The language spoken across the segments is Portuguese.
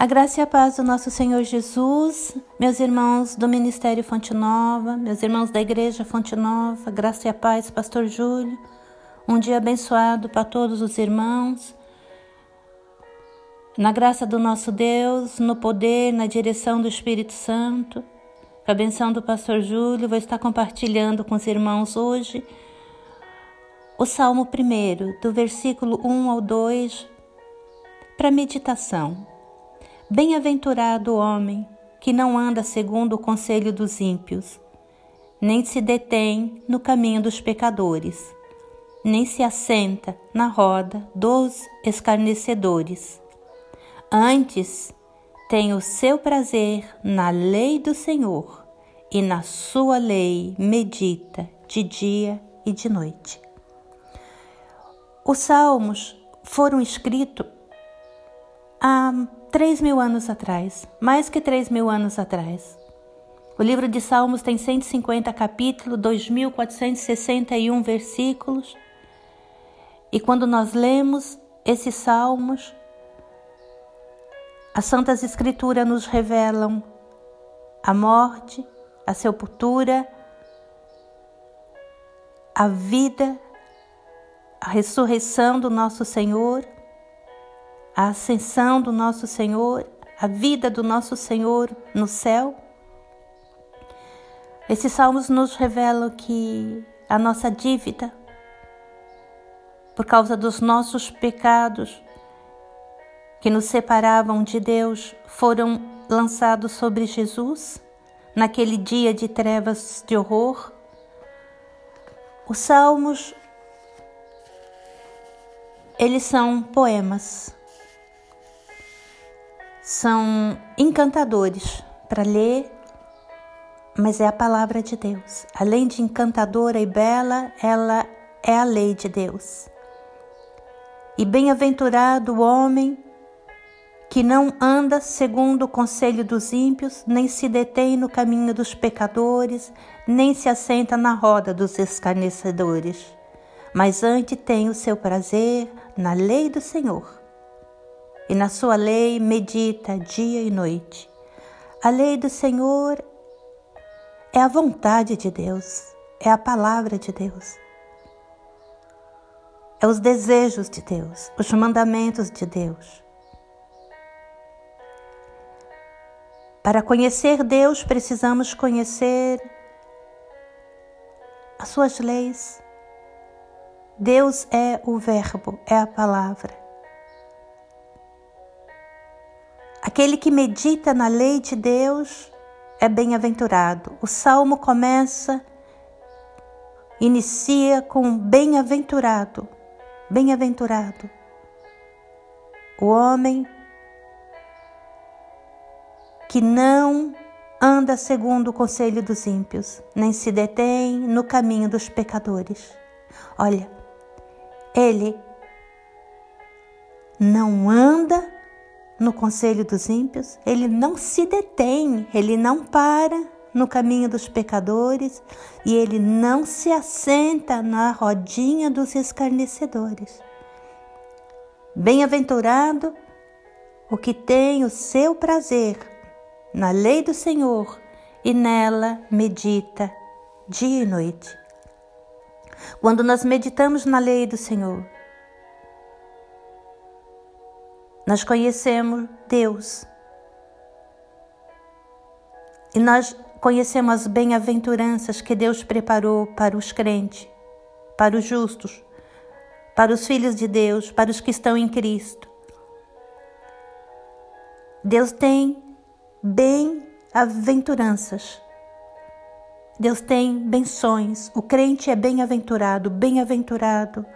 A graça e a paz do nosso Senhor Jesus, meus irmãos do Ministério Fonte Nova, meus irmãos da Igreja Fonte Nova, graça e a paz, Pastor Júlio. Um dia abençoado para todos os irmãos. Na graça do nosso Deus, no poder, na direção do Espírito Santo. Com a benção do Pastor Júlio, vou estar compartilhando com os irmãos hoje o Salmo 1, do versículo 1 ao 2, para meditação. Bem-aventurado o homem que não anda segundo o conselho dos ímpios, nem se detém no caminho dos pecadores, nem se assenta na roda dos escarnecedores. Antes tem o seu prazer na lei do Senhor, e na sua lei medita de dia e de noite. Os salmos foram escritos há três mil anos atrás, mais que três mil anos atrás. O livro de Salmos tem 150 capítulos, 2.461 versículos. E quando nós lemos esses salmos, as Santas Escrituras nos revelam a morte, a sepultura, a vida, a ressurreição do nosso Senhor a ascensão do nosso Senhor, a vida do nosso Senhor no céu. Esses salmos nos revelam que a nossa dívida, por causa dos nossos pecados que nos separavam de Deus, foram lançados sobre Jesus naquele dia de trevas de horror. Os salmos eles são poemas são encantadores para ler, mas é a palavra de Deus. Além de encantadora e bela, ela é a lei de Deus. E bem-aventurado o homem que não anda segundo o conselho dos ímpios, nem se detém no caminho dos pecadores, nem se assenta na roda dos escarnecedores, mas antes tem o seu prazer na lei do Senhor e na sua lei medita dia e noite. A lei do Senhor é a vontade de Deus, é a palavra de Deus. É os desejos de Deus, os mandamentos de Deus. Para conhecer Deus, precisamos conhecer as suas leis. Deus é o Verbo, é a palavra. Aquele que medita na lei de Deus é bem-aventurado. O salmo começa, inicia com bem-aventurado, bem-aventurado. O homem que não anda segundo o conselho dos ímpios, nem se detém no caminho dos pecadores. Olha, ele não anda no conselho dos ímpios, ele não se detém, ele não para no caminho dos pecadores e ele não se assenta na rodinha dos escarnecedores. Bem-aventurado o que tem o seu prazer na lei do Senhor e nela medita dia e noite. Quando nós meditamos na lei do Senhor, nós conhecemos Deus. E nós conhecemos as bem-aventuranças que Deus preparou para os crentes, para os justos, para os filhos de Deus, para os que estão em Cristo. Deus tem bem-aventuranças. Deus tem benções. O crente é bem-aventurado, bem-aventurado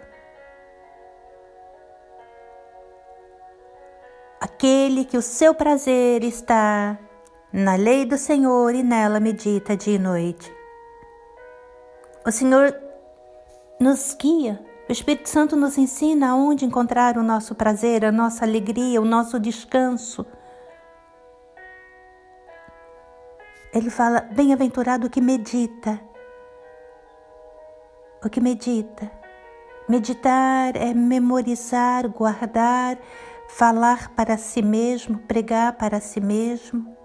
aquele que o seu prazer está na lei do Senhor e nela medita dia e noite. O Senhor nos guia, o Espírito Santo nos ensina onde encontrar o nosso prazer, a nossa alegria, o nosso descanso. Ele fala: bem-aventurado o que medita. O que medita. Meditar é memorizar, guardar, falar para si mesmo, pregar para si mesmo.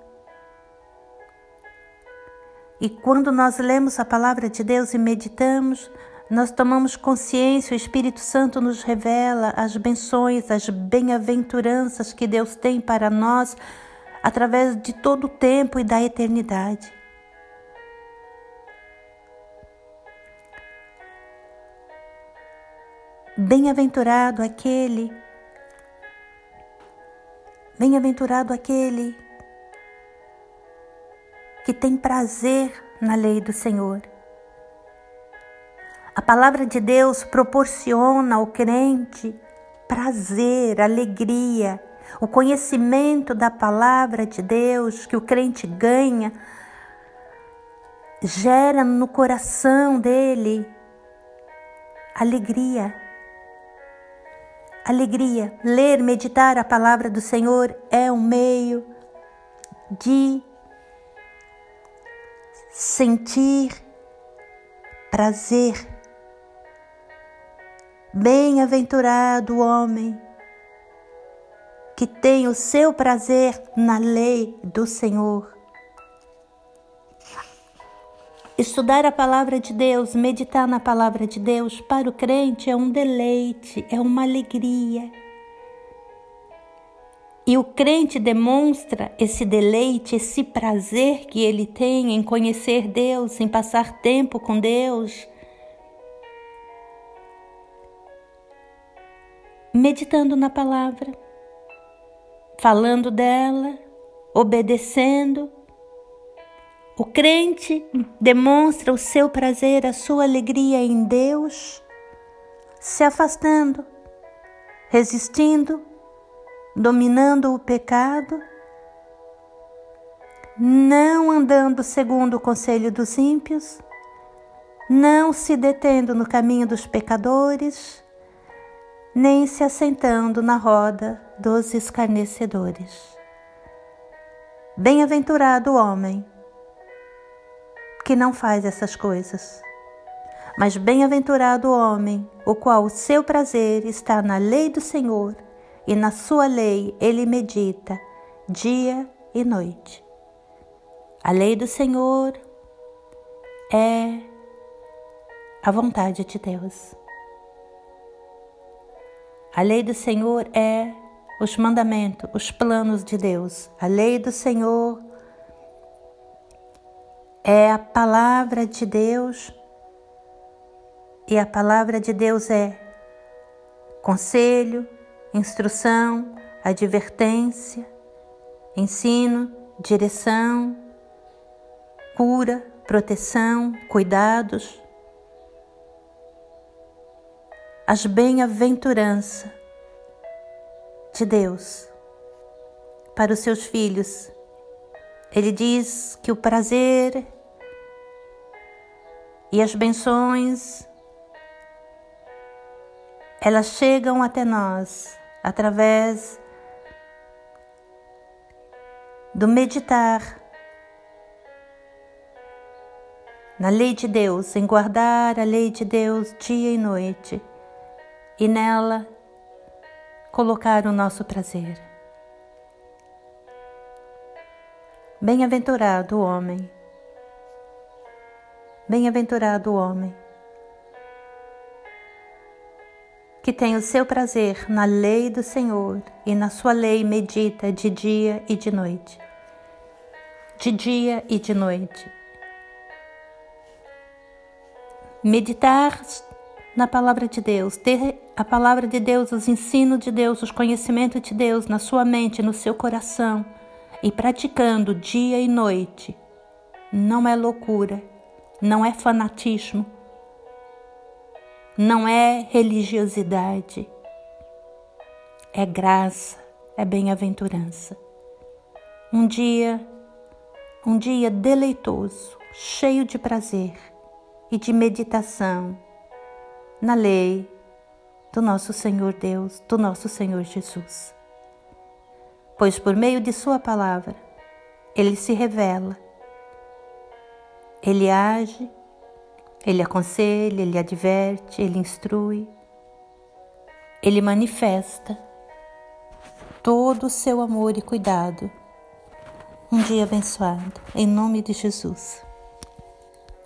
E quando nós lemos a palavra de Deus e meditamos, nós tomamos consciência, o Espírito Santo nos revela as benções, as bem-aventuranças que Deus tem para nós através de todo o tempo e da eternidade. Bem-aventurado aquele, bem-aventurado aquele que tem prazer na lei do Senhor. A palavra de Deus proporciona ao crente prazer, alegria, o conhecimento da palavra de Deus que o crente ganha gera no coração dele alegria. Alegria. Ler, meditar a palavra do Senhor é um meio de sentir prazer Bem-aventurado o homem que tem o seu prazer na lei do Senhor. Estudar a palavra de Deus, meditar na palavra de Deus, para o crente é um deleite, é uma alegria. E o crente demonstra esse deleite, esse prazer que ele tem em conhecer Deus, em passar tempo com Deus meditando na palavra, falando dela, obedecendo. O crente demonstra o seu prazer, a sua alegria em Deus, se afastando, resistindo, dominando o pecado, não andando segundo o conselho dos ímpios, não se detendo no caminho dos pecadores, nem se assentando na roda dos escarnecedores. Bem-aventurado o homem que não faz essas coisas, mas bem-aventurado o homem o qual o seu prazer está na lei do Senhor e na sua lei ele medita dia e noite. A lei do Senhor é a vontade de Deus. A lei do Senhor é os mandamentos, os planos de Deus. A lei do Senhor é a palavra de Deus e a palavra de Deus é conselho, instrução, advertência, ensino, direção, cura, proteção, cuidados as bem-aventuranças de Deus para os seus filhos. Ele diz que o prazer e as benções elas chegam até nós através do meditar na lei de Deus, em guardar a lei de Deus dia e noite e nela colocar o nosso prazer. Bem-aventurado o homem, bem-aventurado o homem que tem o seu prazer na lei do Senhor e na sua lei medita de dia e de noite. De dia e de noite. Meditar na palavra de Deus, ter a palavra de Deus, os ensinos de Deus, os conhecimentos de Deus na sua mente, no seu coração e praticando dia e noite, não é loucura, não é fanatismo, não é religiosidade, é graça, é bem-aventurança. Um dia, um dia deleitoso, cheio de prazer e de meditação na lei do nosso Senhor Deus, do nosso Senhor Jesus. Pois por meio de Sua palavra, Ele se revela, Ele age, Ele aconselha, Ele adverte, Ele instrui, Ele manifesta todo o seu amor e cuidado. Um dia abençoado, em nome de Jesus.